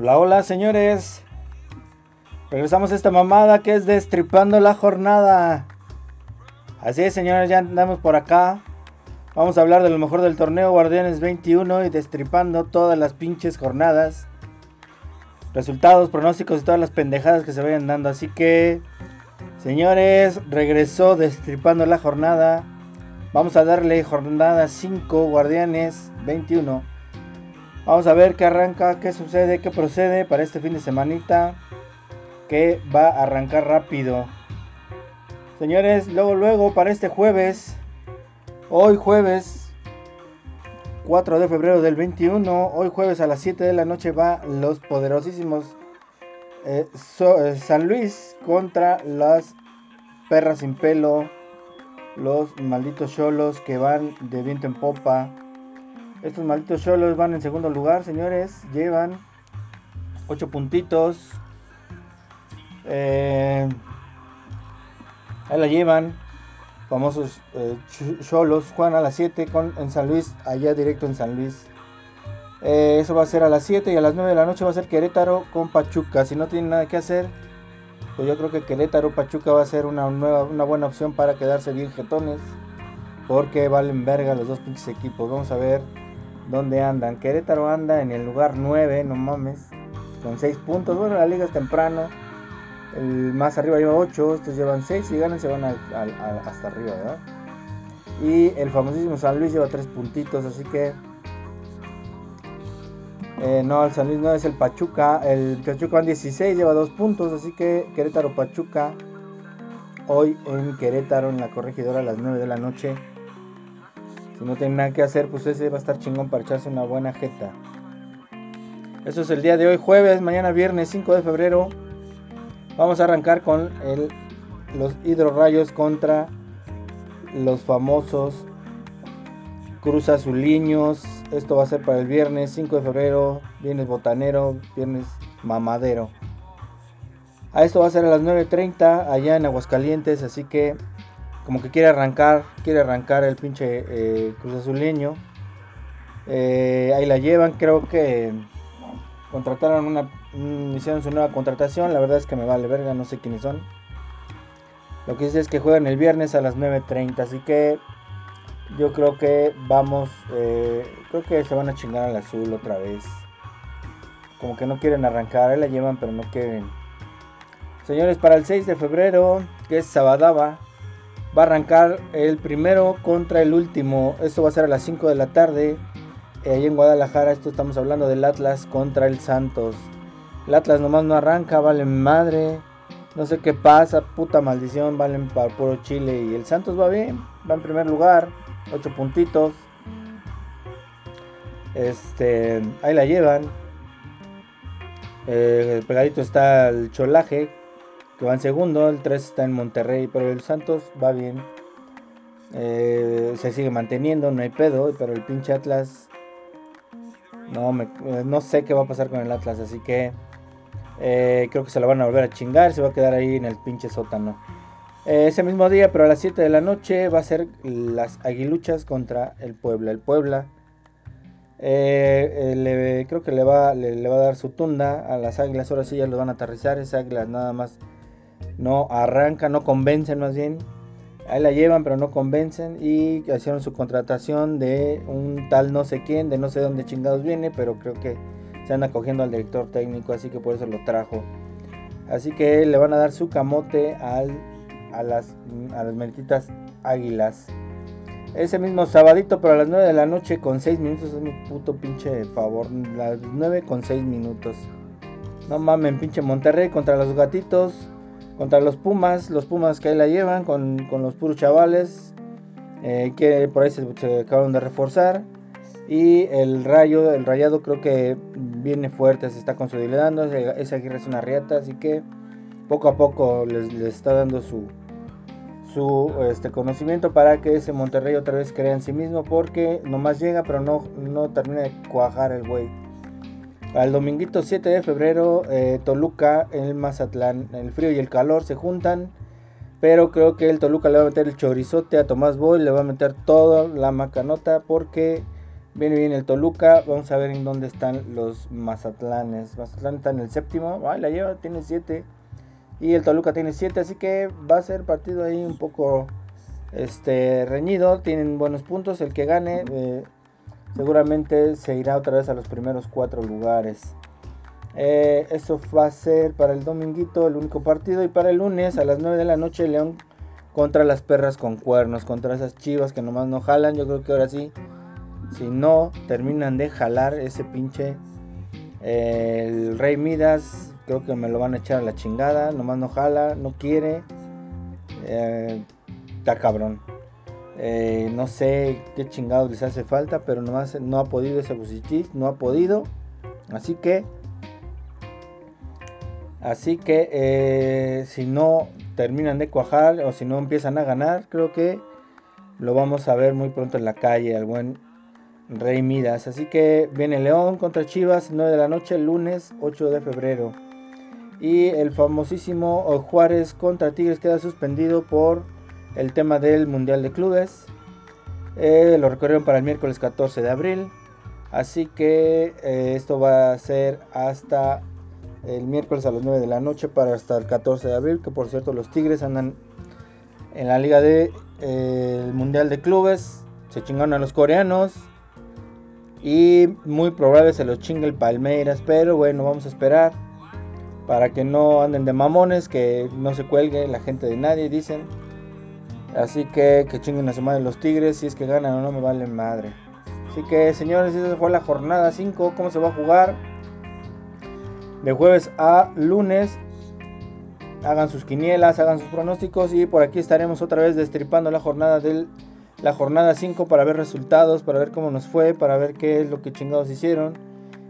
Hola, hola señores. Regresamos a esta mamada que es destripando la jornada. Así es señores, ya andamos por acá. Vamos a hablar de lo mejor del torneo Guardianes 21 y destripando todas las pinches jornadas. Resultados, pronósticos y todas las pendejadas que se vayan dando. Así que, señores, regresó destripando la jornada. Vamos a darle jornada 5 Guardianes 21. Vamos a ver qué arranca, qué sucede, qué procede para este fin de semanita. Que va a arrancar rápido. Señores, luego, luego, para este jueves. Hoy jueves 4 de febrero del 21. Hoy jueves a las 7 de la noche va los poderosísimos eh, eh, San Luis contra las perras sin pelo. Los malditos cholos que van de viento en popa. Estos malditos cholos van en segundo lugar, señores. Llevan 8 puntitos. Eh, ahí la llevan. Famosos cholos. Eh, Juan a las 7 con, en San Luis. Allá directo en San Luis. Eh, eso va a ser a las 7 y a las 9 de la noche va a ser Querétaro con Pachuca. Si no tienen nada que hacer, pues yo creo que Querétaro Pachuca va a ser una, nueva, una buena opción para quedarse bien jetones. Porque valen verga los dos pinches equipos. Vamos a ver ¿Dónde andan? Querétaro anda en el lugar 9, no mames. Con 6 puntos. Bueno, la liga es temprano. El más arriba lleva 8. Estos llevan 6. y ganan se van hasta arriba, ¿verdad? Y el famosísimo San Luis lleva 3 puntitos. Así que. Eh, no, el San Luis no es el Pachuca. El Pachuca van 16, lleva 2 puntos. Así que Querétaro Pachuca. Hoy en Querétaro, en la corregidora a las 9 de la noche. Si no tiene nada que hacer, pues ese va a estar chingón para echarse una buena jeta. Eso es el día de hoy, jueves, mañana viernes 5 de febrero. Vamos a arrancar con el, los hidrorrayos contra los famosos Cruz Azuliños. Esto va a ser para el viernes 5 de febrero, viernes botanero, viernes mamadero. A esto va a ser a las 9.30 allá en Aguascalientes, así que como que quiere arrancar, quiere arrancar el pinche eh, Cruz Azuleño. Eh, ahí la llevan, creo que contrataron una, hicieron su nueva contratación, la verdad es que me vale verga, no sé quiénes son. Lo que dice es que juegan el viernes a las 9.30, así que yo creo que vamos, eh, creo que se van a chingar al azul otra vez. Como que no quieren arrancar, ahí la llevan pero no quieren. Señores, para el 6 de febrero, que es Sabadaba, va a arrancar el primero contra el último. Esto va a ser a las 5 de la tarde. Eh, ahí en Guadalajara, esto estamos hablando del Atlas contra el Santos. El Atlas nomás no arranca, vale madre. No sé qué pasa, puta maldición, valen para puro Chile. Y el Santos va bien, va en primer lugar, 8 puntitos. Este, ahí la llevan. Eh, pegadito está el Cholaje, que va en segundo, el 3 está en Monterrey, pero el Santos va bien. Eh, se sigue manteniendo, no hay pedo, pero el pinche Atlas... No, me, eh, no sé qué va a pasar con el Atlas, así que eh, creo que se lo van a volver a chingar, se va a quedar ahí en el pinche sótano. ese mismo día, pero a las 7 de la noche, va a ser las aguiluchas contra el Puebla. El Puebla creo que le va, le, va a dar su tunda a las águilas. Ahora sí ya lo van a aterrizar. Esas águilas nada más no arranca, no convencen más bien. Ahí la llevan, pero no convencen. Y hicieron su contratación de un tal no sé quién, de no sé dónde chingados viene, pero creo que se anda cogiendo al director técnico, así que por eso lo trajo. Así que le van a dar su camote a las, a las águilas. Ese mismo sabadito, pero a las 9 de la noche con 6 minutos es mi puto pinche favor. Las 9 con 6 minutos. No mamen, pinche Monterrey contra los gatitos contra los Pumas, los Pumas que ahí la llevan con, los puros chavales eh, que por ahí se, acaban de reforzar y el rayo, el rayado creo que viene fuerte, se está consolidando, esa Aguirre es una riata, así que poco a poco les, está dando su, su este, conocimiento para que ese Monterrey otra vez crea en sí mismo porque nomás llega pero no, no termina de cuajar el güey. Al dominguito 7 de febrero, eh, Toluca, el Mazatlán, el frío y el calor se juntan. Pero creo que el Toluca le va a meter el chorizote a Tomás Boy, le va a meter toda la macanota porque Viene bien el Toluca. Vamos a ver en dónde están los Mazatlanes. Mazatlán está en el séptimo. Ay, la lleva, tiene 7. Y el Toluca tiene 7. Así que va a ser partido ahí un poco este, reñido. Tienen buenos puntos. El que gane eh, seguramente se irá otra vez a los primeros 4 lugares. Eh, eso va a ser para el dominguito el único partido. Y para el lunes a las 9 de la noche León contra las perras con cuernos. Contra esas chivas que nomás no jalan. Yo creo que ahora sí si no terminan de jalar ese pinche el Rey Midas, creo que me lo van a echar a la chingada. Nomás no jala, no quiere. Eh, está cabrón. Eh, no sé qué chingados les hace falta, pero nomás no ha podido ese Busichis, no ha podido. Así que, así que eh, si no terminan de cuajar o si no empiezan a ganar, creo que lo vamos a ver muy pronto en la calle al buen Rey Midas. Así que viene León contra Chivas, 9 de la noche, lunes 8 de febrero. Y el famosísimo Juárez contra Tigres queda suspendido por el tema del Mundial de Clubes. Eh, lo recorrieron para el miércoles 14 de abril. Así que eh, esto va a ser hasta el miércoles a las 9 de la noche para hasta el 14 de abril. Que por cierto los Tigres andan en la liga del de, eh, Mundial de Clubes. Se chingaron a los coreanos. Y muy probable se los chingue el Palmeiras. Pero bueno, vamos a esperar. Para que no anden de mamones. Que no se cuelgue la gente de nadie, dicen. Así que que chinguen a su madre los Tigres. Si es que ganan o no, me vale madre. Así que señores, esa fue la jornada 5. ¿Cómo se va a jugar? De jueves a lunes. Hagan sus quinielas, hagan sus pronósticos. Y por aquí estaremos otra vez destripando la jornada del la jornada 5 para ver resultados, para ver cómo nos fue, para ver qué es lo que chingados hicieron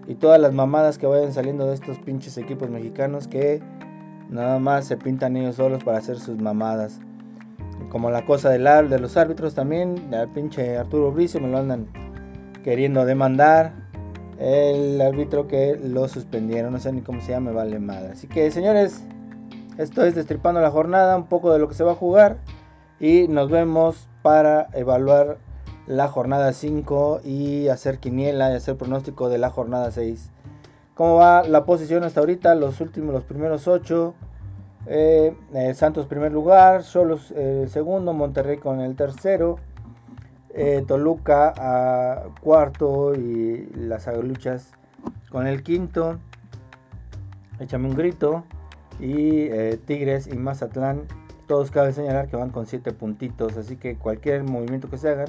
y todas las mamadas que vayan saliendo de estos pinches equipos mexicanos que nada más se pintan ellos solos para hacer sus mamadas. Como la cosa del de los árbitros también, el pinche Arturo Bricio me lo andan queriendo demandar. El árbitro que lo suspendieron, no sé ni cómo se llama, vale madre. Así que señores, esto es destripando la jornada, un poco de lo que se va a jugar y nos vemos para evaluar la jornada 5 y hacer quiniela y hacer pronóstico de la jornada 6. ¿Cómo va la posición hasta ahorita? Los últimos, los primeros 8. Eh, eh, Santos primer lugar, Solos el eh, segundo, Monterrey con el tercero, Toluca a cuarto y las aguiluchas con el quinto. Échame un grito. Y Tigres y Mazatlán todos cabe señalar que van con 7 puntitos, así que cualquier movimiento que se hagan,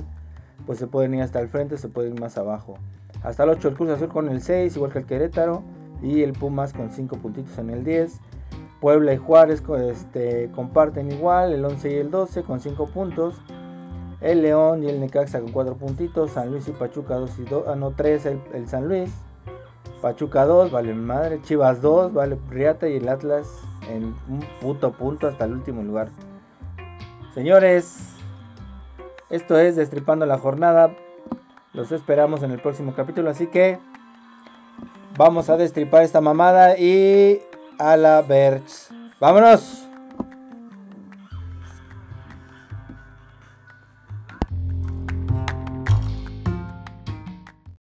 pues se pueden ir hasta el frente, se pueden ir más abajo. Hasta el 8 el Cruz Azul con el 6, igual que el Querétaro, y el Pumas con 5 puntitos en el 10. Puebla y Juárez este, comparten igual, el 11 y el 12 con 5 puntos. El León y el Necaxa con 4 puntitos. San Luis y Pachuca 2 y 2. Ah, no, 3 el, el, San Luis. Pachuca 2, vale madre. Chivas 2, vale Riata y el Atlas en un puto punto hasta el último lugar. Señores, esto es Destripando la Jornada. Los esperamos en el próximo capítulo, así que vamos a destripar esta mamada y a la Berch. ¡Vámonos!